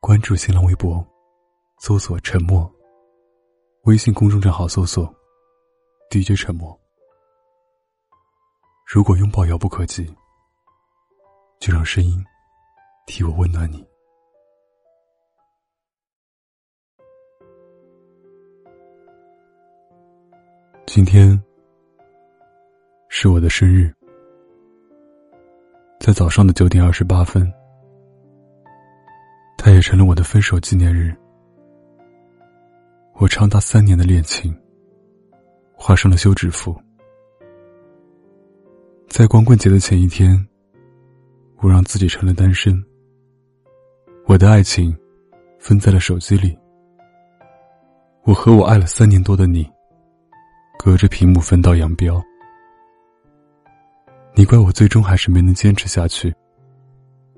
关注新浪微博，搜索“沉默”。微信公众账号搜索 “DJ 沉默”。如果拥抱遥不可及，就让声音替我温暖你。今天是我的生日，在早上的九点二十八分，它也成了我的分手纪念日。我长达三年的恋情画上了休止符。在光棍节的前一天，我让自己成了单身。我的爱情分在了手机里。我和我爱了三年多的你，隔着屏幕分道扬镳。你怪我最终还是没能坚持下去，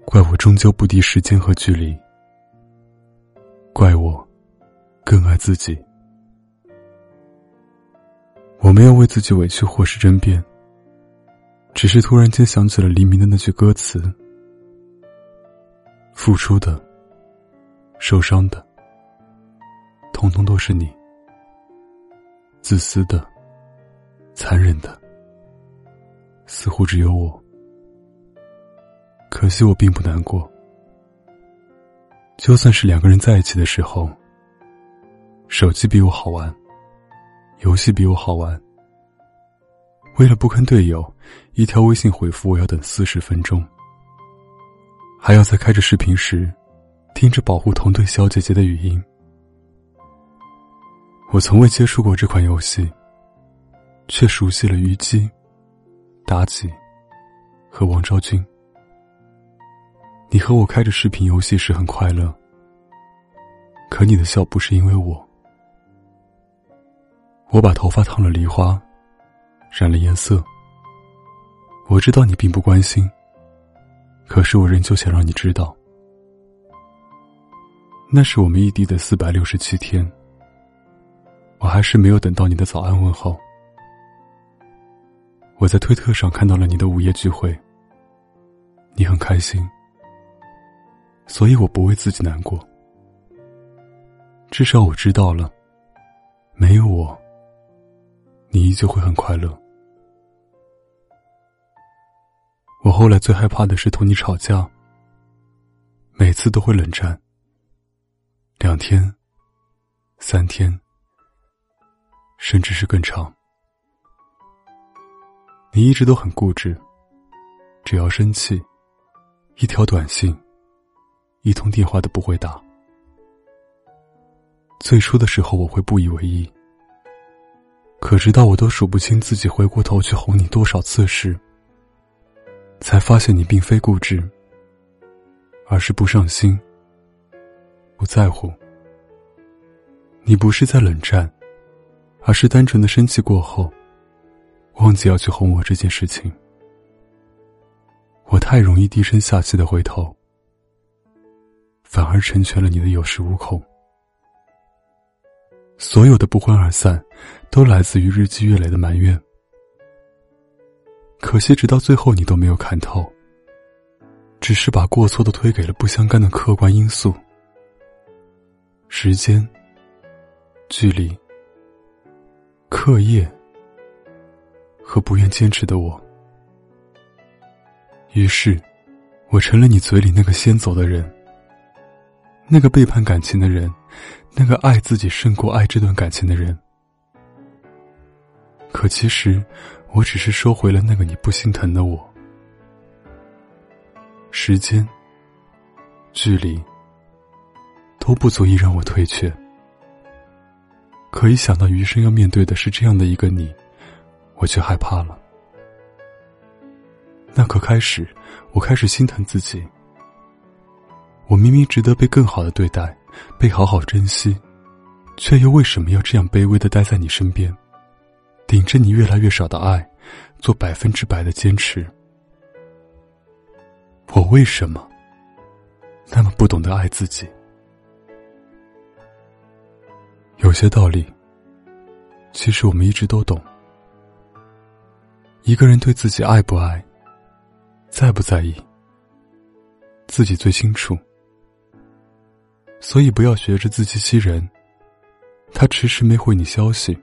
怪我终究不敌时间和距离，怪我更爱自己。我没有为自己委屈或是争辩。只是突然间想起了黎明的那句歌词：“付出的、受伤的，通通都是你；自私的、残忍的，似乎只有我。可惜我并不难过。就算是两个人在一起的时候，手机比我好玩，游戏比我好玩。”为了不坑队友，一条微信回复我要等四十分钟，还要在开着视频时，听着保护同队小姐姐的语音。我从未接触过这款游戏，却熟悉了虞姬、妲己和王昭君。你和我开着视频游戏时很快乐，可你的笑不是因为我。我把头发烫了梨花。染了颜色，我知道你并不关心，可是我仍旧想让你知道，那是我们异地的四百六十七天，我还是没有等到你的早安问候。我在推特上看到了你的午夜聚会，你很开心，所以我不为自己难过，至少我知道了，没有我，你依旧会很快乐。我后来最害怕的是同你吵架，每次都会冷战。两天、三天，甚至是更长。你一直都很固执，只要生气，一条短信、一通电话都不会打。最初的时候我会不以为意，可直到我都数不清自己回过头去哄你多少次时。才发现你并非固执，而是不上心、不在乎。你不是在冷战，而是单纯的生气过后，忘记要去哄我这件事情。我太容易低声下气的回头，反而成全了你的有恃无恐。所有的不欢而散，都来自于日积月累的埋怨。可惜，直到最后，你都没有看透，只是把过错都推给了不相干的客观因素：时间、距离、课业和不愿坚持的我。于是，我成了你嘴里那个先走的人，那个背叛感情的人，那个爱自己胜过爱这段感情的人。可其实。我只是收回了那个你不心疼的我。时间、距离都不足以让我退却，可一想到余生要面对的是这样的一个你，我却害怕了。那刻开始，我开始心疼自己。我明明值得被更好的对待，被好好珍惜，却又为什么要这样卑微的待在你身边？顶着你越来越少的爱，做百分之百的坚持。我为什么那么不懂得爱自己？有些道理，其实我们一直都懂。一个人对自己爱不爱，在不在意，自己最清楚。所以不要学着自欺欺人。他迟迟没回你消息，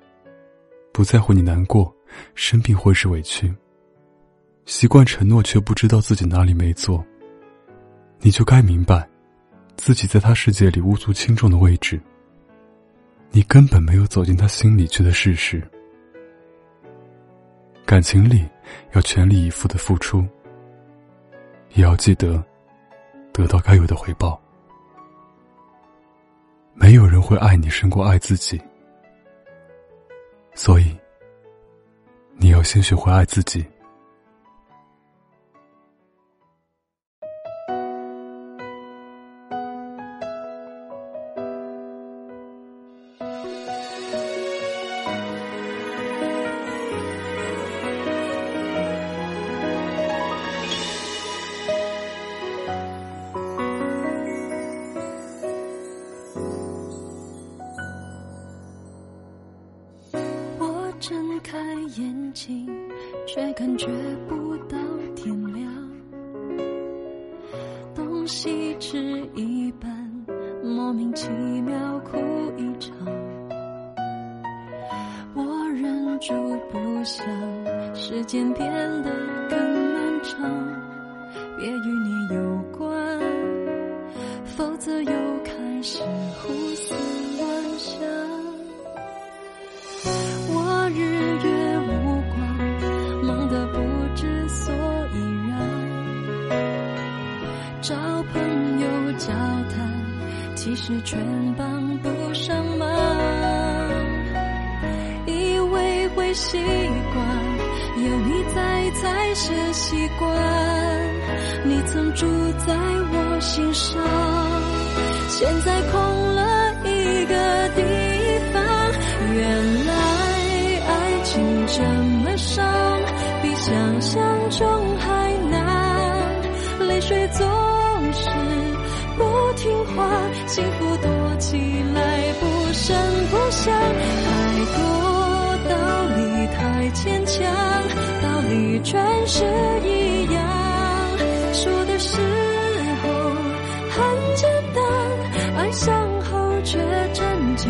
不在乎你难过、生病或是委屈。习惯承诺却不知道自己哪里没做，你就该明白，自己在他世界里无足轻重的位置。你根本没有走进他心里去的事实。感情里要全力以赴的付出，也要记得得到该有的回报。没有人会爱你胜过爱自己，所以你要先学会爱自己。眼睛，却感觉不到天亮。东西吃一半，莫名其妙哭一场。我忍住不想，时间变得更漫长。别与你有其实全帮不上忙，以为会习惯，有你在才是习惯。你曾住在我心上，现在空了一个地方。原来爱情这么伤，比想象中还难，泪水总。幸福躲起来不声不响。太多道理太牵强，道理全是一样。说的时候很简单，爱上后却真叫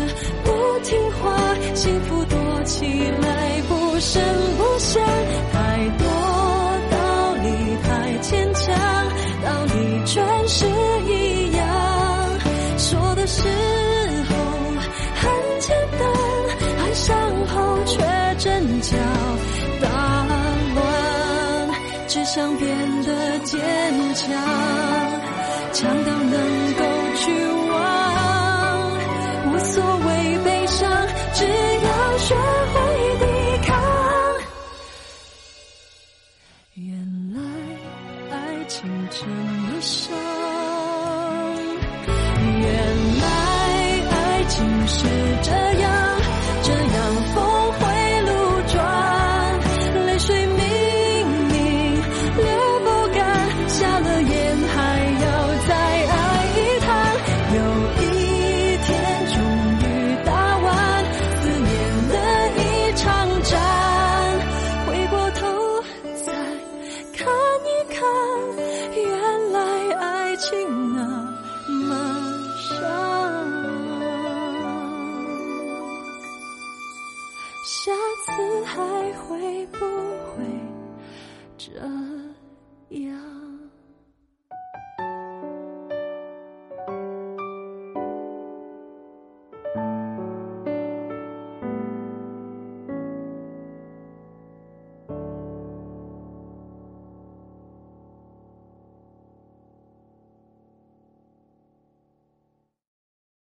听话幸福躲起来不声不响，太多道理太牵强，道理全是一样。说的时候很简单，爱上后却真叫大乱。只想变得坚强，强到能够去忘，无所谓。只要说